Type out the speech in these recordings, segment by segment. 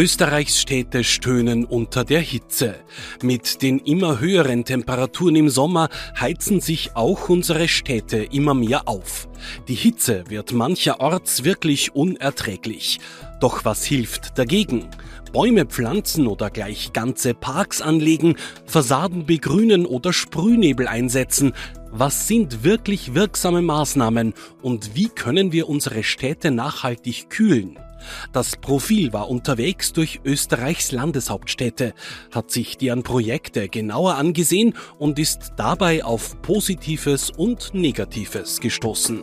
Österreichs Städte stöhnen unter der Hitze. Mit den immer höheren Temperaturen im Sommer heizen sich auch unsere Städte immer mehr auf. Die Hitze wird mancherorts wirklich unerträglich. Doch was hilft dagegen? Bäume pflanzen oder gleich ganze Parks anlegen, Fassaden begrünen oder Sprühnebel einsetzen. Was sind wirklich wirksame Maßnahmen und wie können wir unsere Städte nachhaltig kühlen? Das Profil war unterwegs durch Österreichs Landeshauptstädte, hat sich deren Projekte genauer angesehen und ist dabei auf Positives und Negatives gestoßen.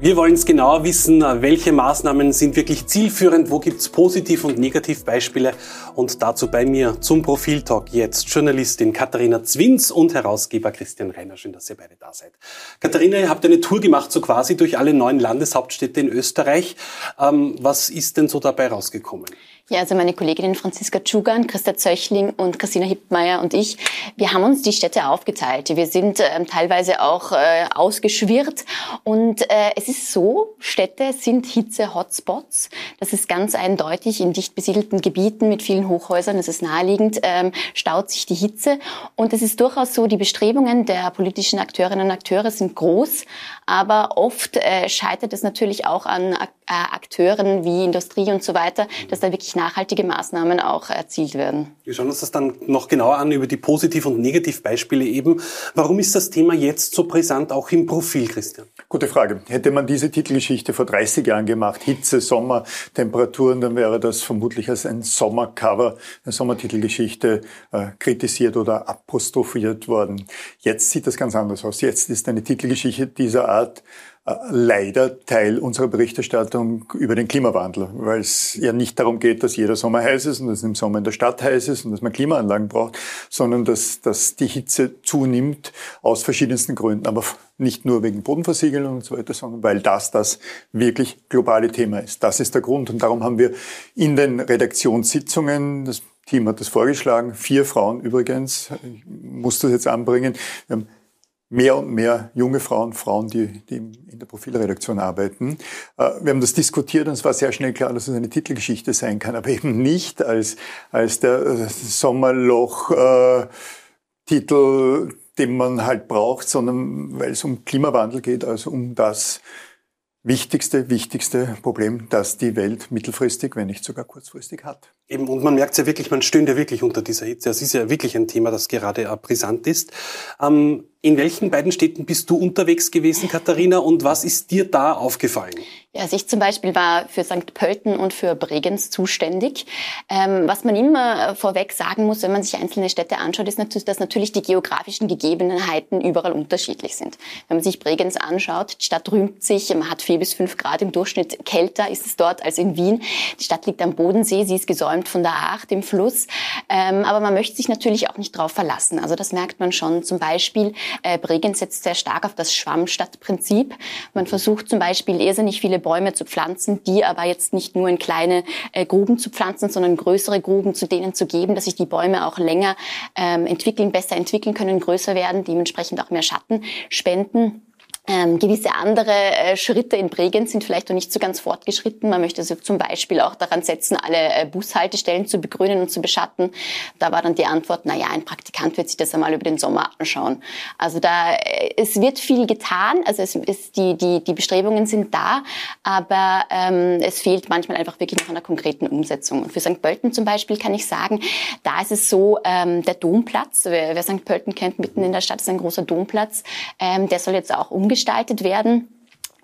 Wir wollen es genauer wissen, welche Maßnahmen sind wirklich zielführend, wo gibt es Positiv- und Negativbeispiele. Und dazu bei mir zum Profiltalk jetzt Journalistin Katharina Zwins und Herausgeber Christian Reiner. Schön, dass ihr beide da seid. Katharina, ihr habt eine Tour gemacht, so quasi durch alle neun Landeshauptstädte in Österreich. Ähm, was ist denn so dabei rausgekommen? Ja, also meine Kolleginnen Franziska Tschugan, Christa Zöchling und Christina Hippmeier und ich, wir haben uns die Städte aufgeteilt. Wir sind äh, teilweise auch äh, ausgeschwirrt und äh, es ist so, Städte sind Hitze-Hotspots. Das ist ganz eindeutig in dicht besiedelten Gebieten mit vielen Hochhäusern, das ist naheliegend, ähm, staut sich die Hitze und es ist durchaus so, die Bestrebungen der politischen Akteurinnen und Akteure sind groß, aber oft äh, scheitert es natürlich auch an äh, Akteuren wie Industrie und so weiter, dass da wirklich nachhaltige Maßnahmen auch erzielt werden. Wir schauen uns das dann noch genauer an über die Positiv- und Negativbeispiele eben. Warum ist das Thema jetzt so brisant auch im Profil, Christian? Gute Frage. Hätte man diese Titelgeschichte vor 30 Jahren gemacht, Hitze, Sommer, Temperaturen, dann wäre das vermutlich als ein Sommercover, eine Sommertitelgeschichte äh, kritisiert oder apostrophiert worden. Jetzt sieht das ganz anders aus. Jetzt ist eine Titelgeschichte dieser Art leider Teil unserer Berichterstattung über den Klimawandel, weil es ja nicht darum geht, dass jeder Sommer heiß ist und dass es im Sommer in der Stadt heiß ist und dass man Klimaanlagen braucht, sondern dass, dass die Hitze zunimmt aus verschiedensten Gründen, aber nicht nur wegen Bodenversiegelung und so weiter, sondern weil das das wirklich globale Thema ist. Das ist der Grund und darum haben wir in den Redaktionssitzungen, das Team hat das vorgeschlagen, vier Frauen übrigens, ich muss das jetzt anbringen, wir haben mehr und mehr junge Frauen, Frauen, die, die in der Profilredaktion arbeiten. Äh, wir haben das diskutiert und es war sehr schnell klar, dass es eine Titelgeschichte sein kann, aber eben nicht als, als der äh, Sommerloch-Titel, äh, den man halt braucht, sondern weil es um Klimawandel geht, also um das wichtigste, wichtigste Problem, das die Welt mittelfristig, wenn nicht sogar kurzfristig hat. Eben, und man merkt ja wirklich, man stöhnt ja wirklich unter dieser Hitze. Es ist ja wirklich ein Thema, das gerade brisant ist. Ähm, in welchen beiden Städten bist du unterwegs gewesen, Katharina, und was ist dir da aufgefallen? Ja, also ich zum Beispiel war für St. Pölten und für Bregenz zuständig. Ähm, was man immer vorweg sagen muss, wenn man sich einzelne Städte anschaut, ist natürlich, dass natürlich die geografischen Gegebenheiten überall unterschiedlich sind. Wenn man sich Bregenz anschaut, die Stadt rühmt sich, man hat vier bis fünf Grad im Durchschnitt kälter ist es dort als in Wien. Die Stadt liegt am Bodensee, sie ist gesäumt von der Aach, dem Fluss. Ähm, aber man möchte sich natürlich auch nicht darauf verlassen. Also das merkt man schon. Zum Beispiel äh, Bregenz setzt sehr stark auf das Schwammstadtprinzip. Man versucht zum Beispiel irrsinnig viele Bäume zu pflanzen, die aber jetzt nicht nur in kleine äh, Gruben zu pflanzen, sondern größere Gruben zu denen zu geben, dass sich die Bäume auch länger ähm, entwickeln, besser entwickeln können, größer werden, dementsprechend auch mehr Schatten spenden. Ähm, gewisse andere äh, Schritte in Bregenz sind vielleicht noch nicht so ganz fortgeschritten. Man möchte also zum Beispiel auch daran setzen, alle äh, Bushaltestellen zu begrünen und zu beschatten. Da war dann die Antwort, na ja, ein Praktikant wird sich das einmal über den Sommer anschauen. Also da, äh, es wird viel getan, also es ist, die, die, die Bestrebungen sind da, aber ähm, es fehlt manchmal einfach wirklich noch an der konkreten Umsetzung. Und für St. Pölten zum Beispiel kann ich sagen, da ist es so, ähm, der Domplatz, wer, wer St. Pölten kennt, mitten in der Stadt ist ein großer Domplatz, ähm, der soll jetzt auch umgestellt gestaltet werden.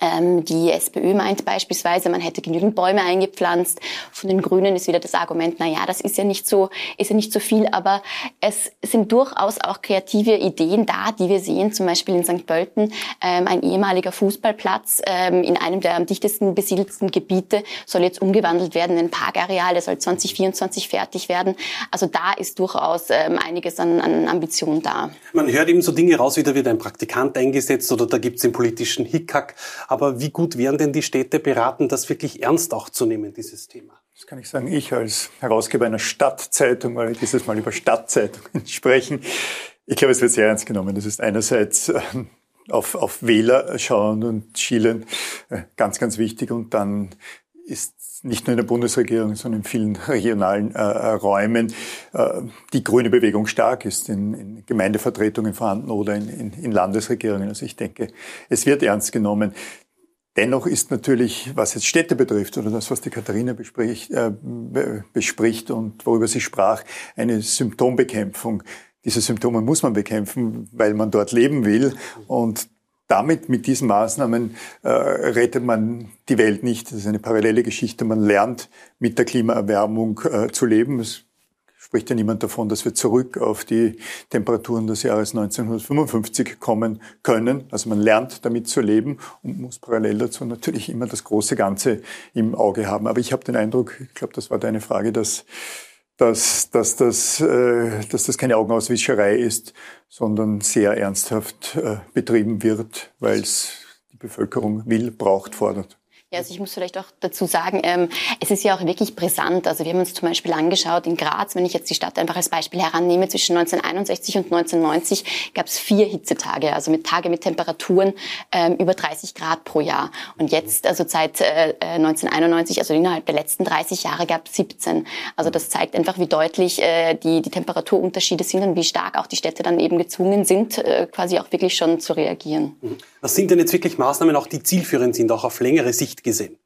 Ähm, die SPÖ meint beispielsweise, man hätte genügend Bäume eingepflanzt. Von den Grünen ist wieder das Argument, na ja, das ist ja nicht so, ist ja nicht so viel, aber es sind durchaus auch kreative Ideen da, die wir sehen, zum Beispiel in St. Pölten, ähm, ein ehemaliger Fußballplatz ähm, in einem der am dichtesten besiedelten Gebiete soll jetzt umgewandelt werden in ein Parkareal, der soll 2024 fertig werden. Also da ist durchaus ähm, einiges an, an Ambition da. Man hört eben so Dinge raus, wie da wird ein Praktikant eingesetzt oder da gibt es den politischen Hickhack. Aber wie gut wären denn die Städte beraten, das wirklich ernst auch zu nehmen, dieses Thema? Das kann ich sagen. Ich als Herausgeber einer Stadtzeitung, weil wir dieses Mal über Stadtzeitungen sprechen, ich glaube, es wird sehr ernst genommen. Das ist einerseits ähm, auf, auf Wähler schauen und schielen, äh, ganz, ganz wichtig. Und dann ist nicht nur in der Bundesregierung, sondern in vielen regionalen äh, Räumen äh, die grüne Bewegung stark ist, in, in Gemeindevertretungen vorhanden oder in, in, in Landesregierungen. Also ich denke, es wird ernst genommen. Dennoch ist natürlich, was jetzt Städte betrifft oder das, was die Katharina bespricht, äh, bespricht und worüber sie sprach, eine Symptombekämpfung. Diese Symptome muss man bekämpfen, weil man dort leben will. Und damit, mit diesen Maßnahmen, äh, rettet man die Welt nicht. Das ist eine parallele Geschichte. Man lernt mit der Klimaerwärmung äh, zu leben. Es spricht ja niemand davon, dass wir zurück auf die Temperaturen des Jahres 1955 kommen können. Also man lernt damit zu leben und muss parallel dazu natürlich immer das große Ganze im Auge haben. Aber ich habe den Eindruck, ich glaube, das war deine Frage, dass dass, dass, dass, äh, dass das keine Augenauswischerei ist, sondern sehr ernsthaft äh, betrieben wird, weil es die Bevölkerung will, braucht, fordert. Ja, also ich muss vielleicht auch dazu sagen, ähm, es ist ja auch wirklich brisant. Also wir haben uns zum Beispiel angeschaut in Graz, wenn ich jetzt die Stadt einfach als Beispiel herannehme, zwischen 1961 und 1990 gab es vier Hitzetage, also mit Tage mit Temperaturen ähm, über 30 Grad pro Jahr. Und jetzt, also seit äh, 1991, also innerhalb der letzten 30 Jahre gab es 17. Also das zeigt einfach, wie deutlich äh, die, die Temperaturunterschiede sind und wie stark auch die Städte dann eben gezwungen sind, äh, quasi auch wirklich schon zu reagieren. Was sind denn jetzt wirklich Maßnahmen, auch die zielführend sind, auch auf längere Sicht gesehen?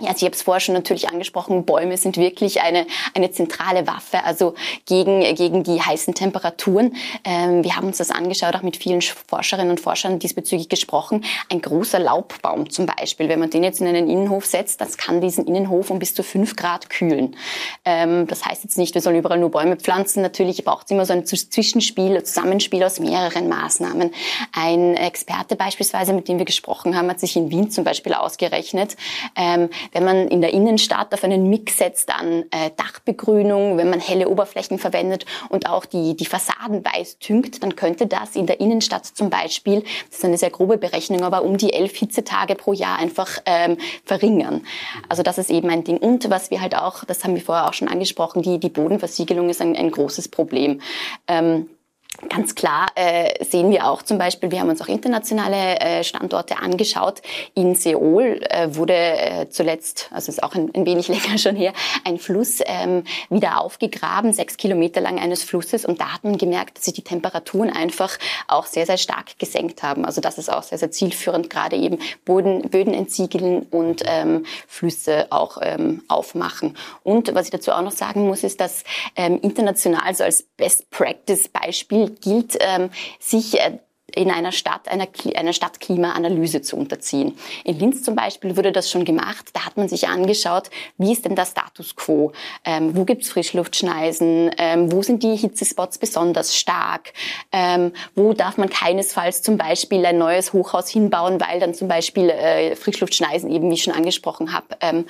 Ja, also ich habe es vorher schon natürlich angesprochen, Bäume sind wirklich eine, eine zentrale Waffe, also gegen, gegen die heißen Temperaturen. Ähm, wir haben uns das angeschaut, auch mit vielen Forscherinnen und Forschern diesbezüglich gesprochen. Ein großer Laubbaum zum Beispiel, wenn man den jetzt in einen Innenhof setzt, das kann diesen Innenhof um bis zu fünf Grad kühlen. Ähm, das heißt jetzt nicht, wir sollen überall nur Bäume pflanzen. Natürlich braucht es immer so ein Zwischenspiel, ein Zusammenspiel aus mehreren Maßnahmen. Ein Experte beispielsweise, mit dem wir gesprochen haben, hat sich in Wien zum Beispiel ausgerechnet, ähm, wenn man in der Innenstadt auf einen Mix setzt an äh, Dachbegrünung, wenn man helle Oberflächen verwendet und auch die, die Fassaden weiß tünkt, dann könnte das in der Innenstadt zum Beispiel, das ist eine sehr grobe Berechnung, aber um die elf Hitzetage pro Jahr einfach ähm, verringern. Also das ist eben ein Ding. Und was wir halt auch, das haben wir vorher auch schon angesprochen, die, die Bodenversiegelung ist ein, ein großes Problem. Ähm, Ganz klar äh, sehen wir auch zum Beispiel, wir haben uns auch internationale äh, Standorte angeschaut. In Seoul äh, wurde äh, zuletzt, also ist auch ein, ein, wenig länger schon her, ein Fluss ähm, wieder aufgegraben, sechs Kilometer lang eines Flusses. Und da hat man gemerkt, dass sich die Temperaturen einfach auch sehr, sehr stark gesenkt haben. Also das ist auch sehr, sehr zielführend, gerade eben Boden, Böden entsiegeln und ähm, Flüsse auch ähm, aufmachen. Und was ich dazu auch noch sagen muss, ist, dass ähm, international so als Best Practice Beispiel gilt, ähm, sich äh, in einer Stadt einer, einer Stadtklimaanalyse zu unterziehen. In Linz zum Beispiel wurde das schon gemacht. Da hat man sich angeschaut, wie ist denn der Status quo? Ähm, wo gibt's Frischluftschneisen? Ähm, wo sind die Hitzespots besonders stark? Ähm, wo darf man keinesfalls zum Beispiel ein neues Hochhaus hinbauen, weil dann zum Beispiel äh, Frischluftschneisen eben, wie ich schon angesprochen habe, ähm,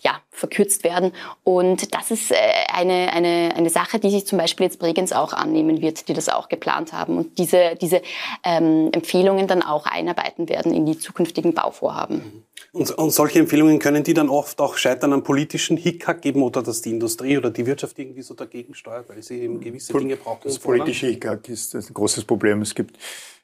ja, verkürzt werden. Und das ist äh, eine, eine, eine Sache, die sich zum Beispiel jetzt Bregenz auch annehmen wird, die das auch geplant haben und diese, diese ähm, Empfehlungen dann auch einarbeiten werden in die zukünftigen Bauvorhaben. Und, und, solche Empfehlungen können die dann oft auch scheitern an politischen Hickhack geben oder dass die Industrie oder die Wirtschaft irgendwie so dagegen steuert, weil sie eben gewisse Dinge brauchen. Das politische Hickhack ist ein großes Problem. Es gibt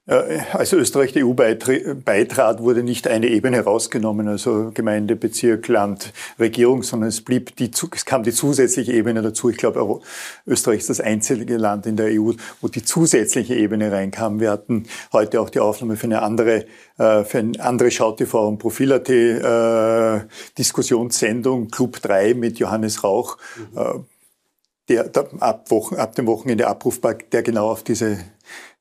als Österreich der EU beitrat, wurde nicht eine Ebene rausgenommen, also Gemeinde, Bezirk, Land, Regierung, sondern es blieb die, es kam die zusätzliche Ebene dazu. Ich glaube, Österreich ist das einzige Land in der EU, wo die zusätzliche Ebene reinkam. Wir hatten heute auch die Aufnahme für eine andere, äh, für eine andere SchauTV und Profil.at äh, Diskussionssendung Club 3 mit Johannes Rauch. Mhm. Der, der ab, Wochen, ab dem Wochenende abrufbar, der genau auf diese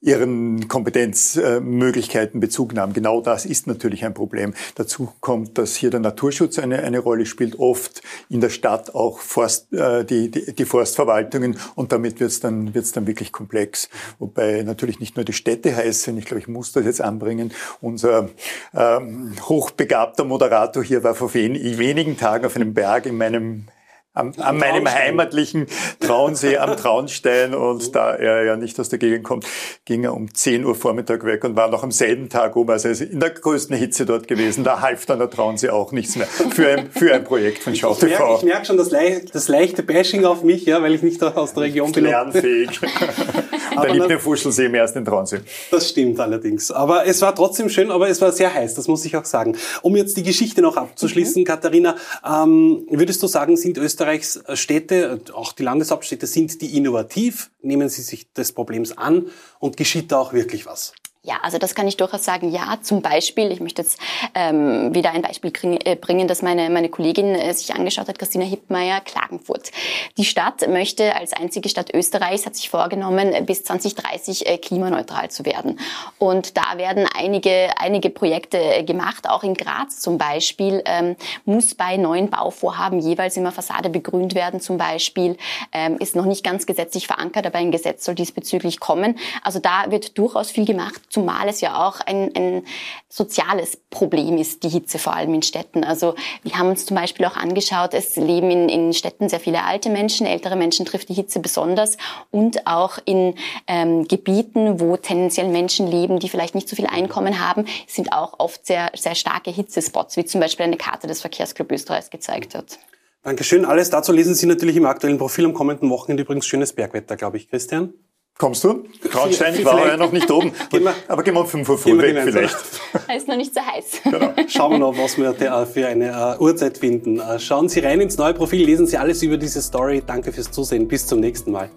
ihren Kompetenzmöglichkeiten Bezug nahmen. Genau das ist natürlich ein Problem. Dazu kommt, dass hier der Naturschutz eine, eine Rolle spielt, oft in der Stadt auch Forst, äh, die, die, die Forstverwaltungen und damit wird es dann, wird's dann wirklich komplex. Wobei natürlich nicht nur die Städte heiß sind, ich glaube, ich muss das jetzt anbringen. Unser ähm, hochbegabter Moderator hier war vor wen, wenigen Tagen auf einem Berg in meinem am, an meinem heimatlichen Traunsee am Traunstein und da er ja nicht aus der Gegend kommt, ging er um 10 Uhr Vormittag weg und war noch am selben Tag oben. Also er ist in der größten Hitze dort gewesen. Da half dann der Traunsee auch nichts mehr für ein, für ein Projekt von Schau TV. Ich merke, merk schon das, leicht, das leichte Bashing auf mich, ja, weil ich nicht aus der Region bin. Lernfähig. Der liebt den Fuschelsee mehr als den Traunsee. Das stimmt allerdings. Aber es war trotzdem schön, aber es war sehr heiß, das muss ich auch sagen. Um jetzt die Geschichte noch abzuschließen, mhm. Katharina, ähm, würdest du sagen, sind Österreichs Städte, auch die Landeshauptstädte, sind die innovativ? Nehmen sie sich des Problems an und geschieht da auch wirklich was? Ja, also das kann ich durchaus sagen. Ja, zum Beispiel, ich möchte jetzt ähm, wieder ein Beispiel äh, bringen, das meine, meine Kollegin äh, sich angeschaut hat, Christina Hippmeier, Klagenfurt. Die Stadt möchte als einzige Stadt Österreichs, hat sich vorgenommen, bis 2030 äh, klimaneutral zu werden. Und da werden einige, einige Projekte äh, gemacht, auch in Graz zum Beispiel, ähm, muss bei neuen Bauvorhaben jeweils immer Fassade begrünt werden zum Beispiel, ähm, ist noch nicht ganz gesetzlich verankert, aber ein Gesetz soll diesbezüglich kommen. Also da wird durchaus viel gemacht zumal es ja auch ein, ein soziales Problem ist, die Hitze vor allem in Städten. Also wir haben uns zum Beispiel auch angeschaut, es leben in, in Städten sehr viele alte Menschen, ältere Menschen trifft die Hitze besonders und auch in ähm, Gebieten, wo tendenziell Menschen leben, die vielleicht nicht so viel Einkommen haben, sind auch oft sehr, sehr starke Hitzespots, wie zum Beispiel eine Karte des Verkehrsclub Österreichs gezeigt hat. Dankeschön. Alles dazu lesen Sie natürlich im aktuellen Profil am kommenden Wochenende. Übrigens schönes Bergwetter, glaube ich, Christian. Kommst du? Traunstein war ja noch nicht oben. Gehen wir, aber gehen wir um 5 Uhr früh weg vielleicht. Er ist noch nicht so heiß. Genau. Schauen wir noch, was wir für eine uh, Uhrzeit finden. Uh, schauen Sie rein ins neue Profil, lesen Sie alles über diese Story. Danke fürs Zusehen. Bis zum nächsten Mal.